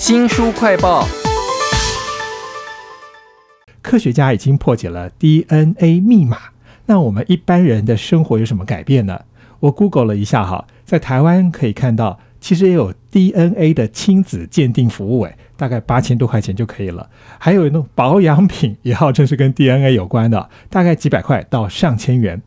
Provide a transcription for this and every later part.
新书快报：科学家已经破解了 DNA 密码，那我们一般人的生活有什么改变呢？我 Google 了一下哈，在台湾可以看到，其实也有 DNA 的亲子鉴定服务，诶，大概八千多块钱就可以了。还有那种保养品，也号称是跟 DNA 有关的，大概几百块到上千元。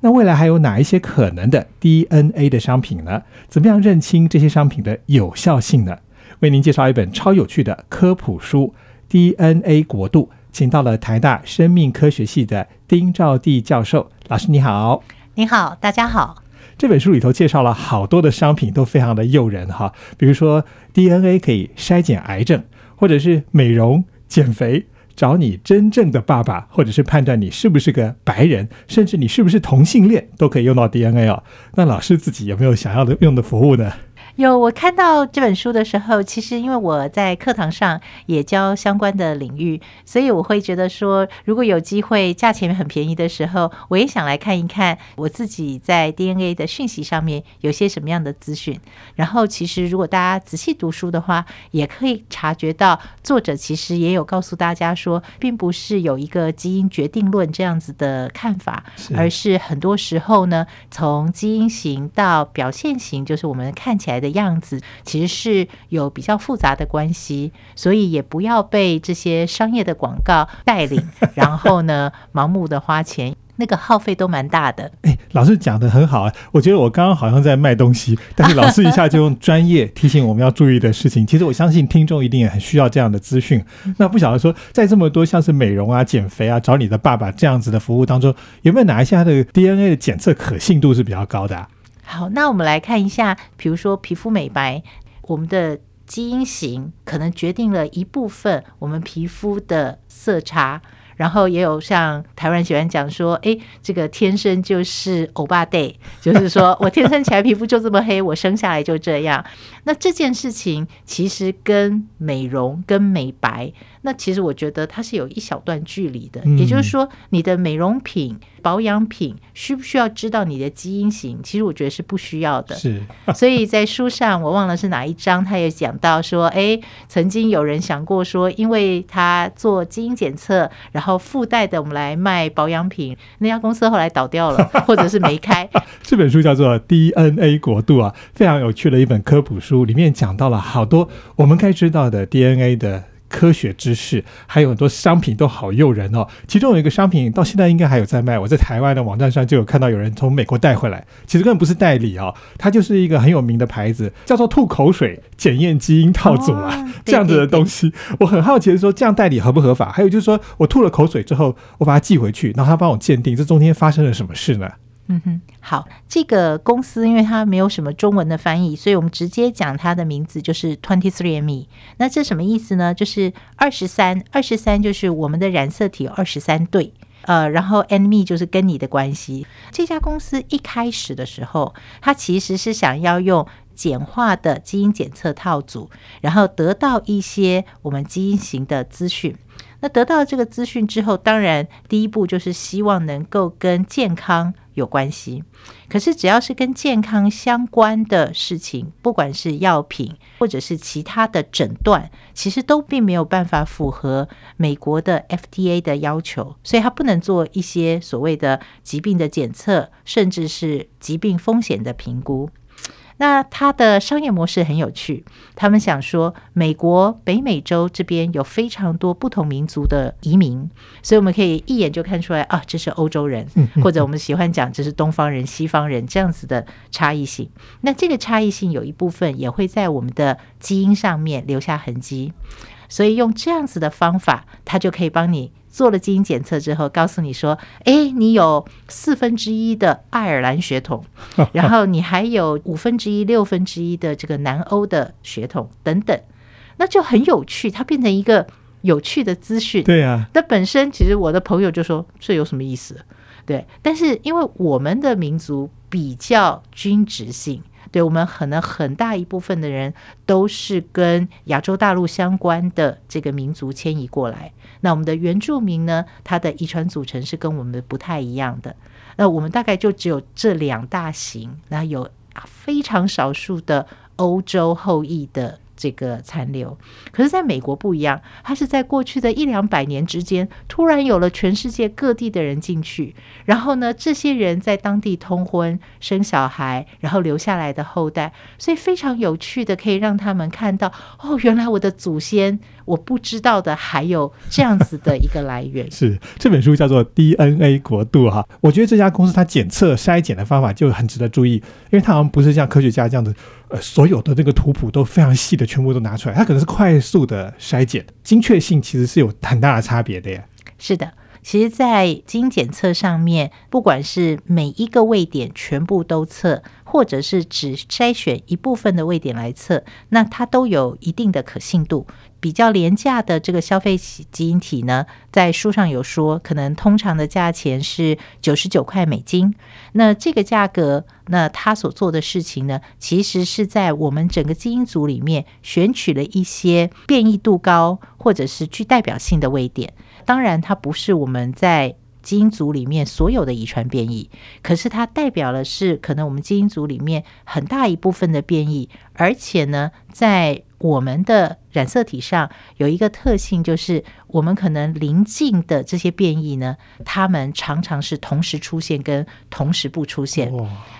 那未来还有哪一些可能的 DNA 的商品呢？怎么样认清这些商品的有效性呢？为您介绍一本超有趣的科普书《DNA 国度》，请到了台大生命科学系的丁兆地教授。老师你好，你好，大家好。这本书里头介绍了好多的商品，都非常的诱人哈。比如说 DNA 可以筛检癌症，或者是美容减肥。找你真正的爸爸，或者是判断你是不是个白人，甚至你是不是同性恋，都可以用到 DNA 哦。那老师自己有没有想要的用的服务呢？有，我看到这本书的时候，其实因为我在课堂上也教相关的领域，所以我会觉得说，如果有机会，价钱很便宜的时候，我也想来看一看我自己在 DNA 的讯息上面有些什么样的资讯。然后，其实如果大家仔细读书的话，也可以察觉到作者其实也有告诉大家说，并不是有一个基因决定论这样子的看法，而是很多时候呢，从基因型到表现型，就是我们看起来的。样子其实是有比较复杂的关系，所以也不要被这些商业的广告带领，然后呢盲目的花钱，那个耗费都蛮大的。哎，老师讲的很好啊，我觉得我刚刚好像在卖东西，但是老师一下就用专业提醒我们要注意的事情。其实我相信听众一定也很需要这样的资讯。那不晓得说，在这么多像是美容啊、减肥啊、找你的爸爸这样子的服务当中，有没有哪一些它的 DNA 的检测可信度是比较高的？好，那我们来看一下，比如说皮肤美白，我们的基因型可能决定了一部分我们皮肤的色差，然后也有像台湾人喜欢讲说，哎，这个天生就是欧巴 day，就是说我天生起来皮肤就这么黑，我生下来就这样。那这件事情其实跟美容跟美白。那其实我觉得它是有一小段距离的，也就是说，你的美容品、保养品需不需要知道你的基因型？其实我觉得是不需要的。是，所以在书上我忘了是哪一章，他也讲到说，哎，曾经有人想过说，因为他做基因检测，然后附带的我们来卖保养品，那家公司后来倒掉了，或者是没开。这本书叫做《DNA 国度》啊，非常有趣的一本科普书，里面讲到了好多我们该知道的 DNA 的。科学知识还有很多商品都好诱人哦，其中有一个商品到现在应该还有在卖，我在台湾的网站上就有看到有人从美国带回来，其实根本不是代理哦，它就是一个很有名的牌子，叫做吐口水检验基因套组啦，这样子的东西，我很好奇的说，这样代理合不合法？还有就是说我吐了口水之后，我把它寄回去，然后他帮我鉴定，这中间发生了什么事呢？嗯哼，好，这个公司因为它没有什么中文的翻译，所以我们直接讲它的名字就是 Twenty Three Me。那这什么意思呢？就是二十三，二十三就是我们的染色体有二十三对，呃，然后 and me 就是跟你的关系。这家公司一开始的时候，它其实是想要用简化的基因检测套组，然后得到一些我们基因型的资讯。那得到这个资讯之后，当然第一步就是希望能够跟健康。有关系，可是只要是跟健康相关的事情，不管是药品或者是其他的诊断，其实都并没有办法符合美国的 FDA 的要求，所以它不能做一些所谓的疾病的检测，甚至是疾病风险的评估。那它的商业模式很有趣，他们想说，美国北美洲这边有非常多不同民族的移民，所以我们可以一眼就看出来啊，这是欧洲人，或者我们喜欢讲这是东方人、西方人这样子的差异性。那这个差异性有一部分也会在我们的基因上面留下痕迹，所以用这样子的方法，它就可以帮你。做了基因检测之后，告诉你说：“哎，你有四分之一的爱尔兰血统，然后你还有五分之一、六分之一的这个南欧的血统等等，那就很有趣。它变成一个有趣的资讯。对啊，那本身其实我的朋友就说这有什么意思？对，但是因为我们的民族比较均值性。”对我们可能很大一部分的人都是跟亚洲大陆相关的这个民族迁移过来。那我们的原住民呢，它的遗传组成是跟我们不太一样的。那我们大概就只有这两大型，那有非常少数的欧洲后裔的这个残留。可是，在美国不一样，它是在过去的一两百年之间，突然有了全世界各地的人进去，然后呢，这些人在当地通婚、生小孩，然后留下来的后代，所以非常有趣的，可以让他们看到，哦，原来我的祖先我不知道的还有这样子的一个来源。是这本书叫做《DNA 国度》哈，我觉得这家公司它检测筛检的方法就很值得注意，因为它好像不是像科学家这样子。呃，所有的那个图谱都非常细的，全部都拿出来，它可能是快速的筛检，精确性其实是有很大的差别的呀。是的，其实，在基因检测上面，不管是每一个位点全部都测，或者是只筛选一部分的位点来测，那它都有一定的可信度。比较廉价的这个消费基因体呢，在书上有说，可能通常的价钱是九十九块美金。那这个价格，那他所做的事情呢，其实是在我们整个基因组里面选取了一些变异度高或者是具代表性的位点。当然，它不是我们在基因组里面所有的遗传变异，可是它代表的是可能我们基因组里面很大一部分的变异，而且呢，在我们的染色体上有一个特性，就是我们可能临近的这些变异呢，它们常常是同时出现跟同时不出现。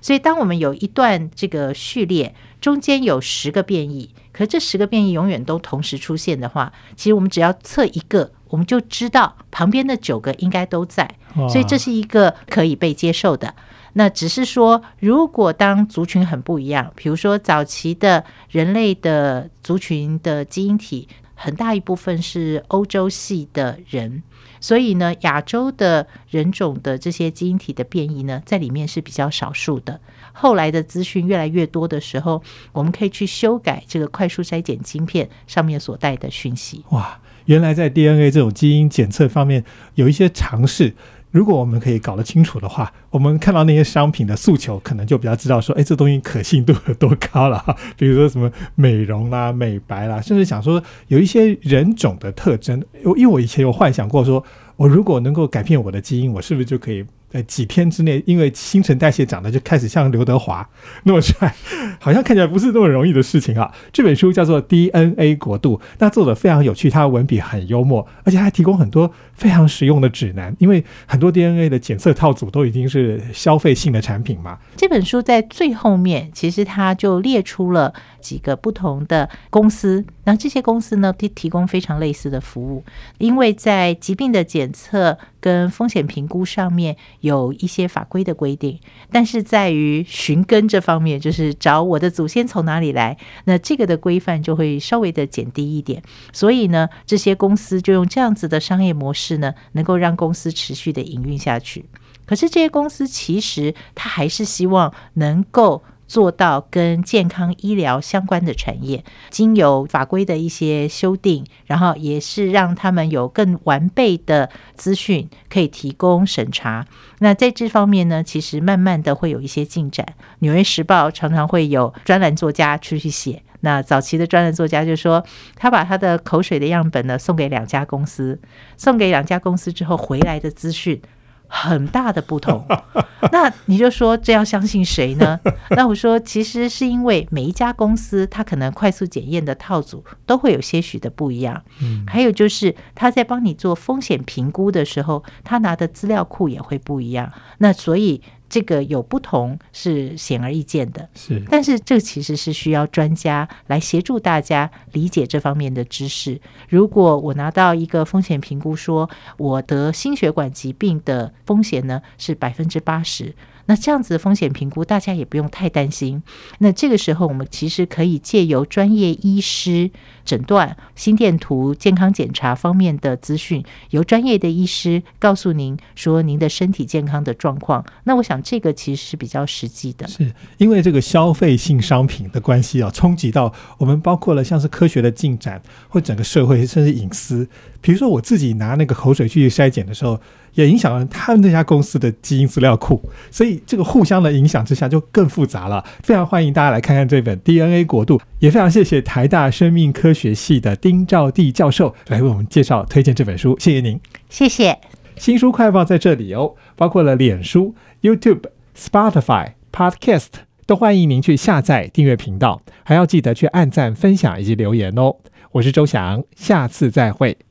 所以，当我们有一段这个序列中间有十个变异，可是这十个变异永远都同时出现的话，其实我们只要测一个，我们就知道旁边的九个应该都在。所以，这是一个可以被接受的。那只是说，如果当族群很不一样，比如说早期的人类的族群的基因体很大一部分是欧洲系的人，所以呢，亚洲的人种的这些基因体的变异呢，在里面是比较少数的。后来的资讯越来越多的时候，我们可以去修改这个快速筛检晶片上面所带的讯息。哇，原来在 DNA 这种基因检测方面有一些尝试。如果我们可以搞得清楚的话，我们看到那些商品的诉求，可能就比较知道说，哎，这东西可信度有多高了。比如说什么美容啦、美白啦，甚至想说有一些人种的特征，因为我以前有幻想过，说我如果能够改变我的基因，我是不是就可以？在几天之内，因为新陈代谢长得就开始像刘德华那么帅，好像看起来不是那么容易的事情啊。这本书叫做《DNA 国度》，那作者非常有趣，他的文笔很幽默，而且还提供很多非常实用的指南。因为很多 DNA 的检测套组都已经是消费性的产品嘛。这本书在最后面，其实他就列出了几个不同的公司，那这些公司呢，提提供非常类似的服务，因为在疾病的检测。跟风险评估上面有一些法规的规定，但是在于寻根这方面，就是找我的祖先从哪里来，那这个的规范就会稍微的减低一点。所以呢，这些公司就用这样子的商业模式呢，能够让公司持续的营运下去。可是这些公司其实他还是希望能够。做到跟健康医疗相关的产业，经由法规的一些修订，然后也是让他们有更完备的资讯可以提供审查。那在这方面呢，其实慢慢的会有一些进展。纽约时报常常会有专栏作家出去写。那早期的专栏作家就说，他把他的口水的样本呢送给两家公司，送给两家公司之后回来的资讯。很大的不同，那你就说这要相信谁呢？那我说，其实是因为每一家公司它可能快速检验的套组都会有些许的不一样，嗯，还有就是他在帮你做风险评估的时候，他拿的资料库也会不一样，那所以。这个有不同是显而易见的，是，但是这其实是需要专家来协助大家理解这方面的知识。如果我拿到一个风险评估，说我得心血管疾病的风险呢是百分之八十。那这样子的风险评估，大家也不用太担心。那这个时候，我们其实可以借由专业医师诊断、心电图、健康检查方面的资讯，由专业的医师告诉您说您的身体健康的状况。那我想这个其实是比较实际的。是因为这个消费性商品的关系啊，冲击到我们包括了像是科学的进展，或整个社会甚至隐私。比如说我自己拿那个口水去筛检的时候。也影响了他们那家公司的基因资料库，所以这个互相的影响之下就更复杂了。非常欢迎大家来看看这本《DNA 国度》，也非常谢谢台大生命科学系的丁兆地教授来为我们介绍推荐这本书。谢谢您，谢谢。新书快报在这里哦，包括了脸书、YouTube、Spotify、Podcast。都欢迎您去下载订阅频道，还要记得去按赞、分享以及留言哦。我是周翔，下次再会。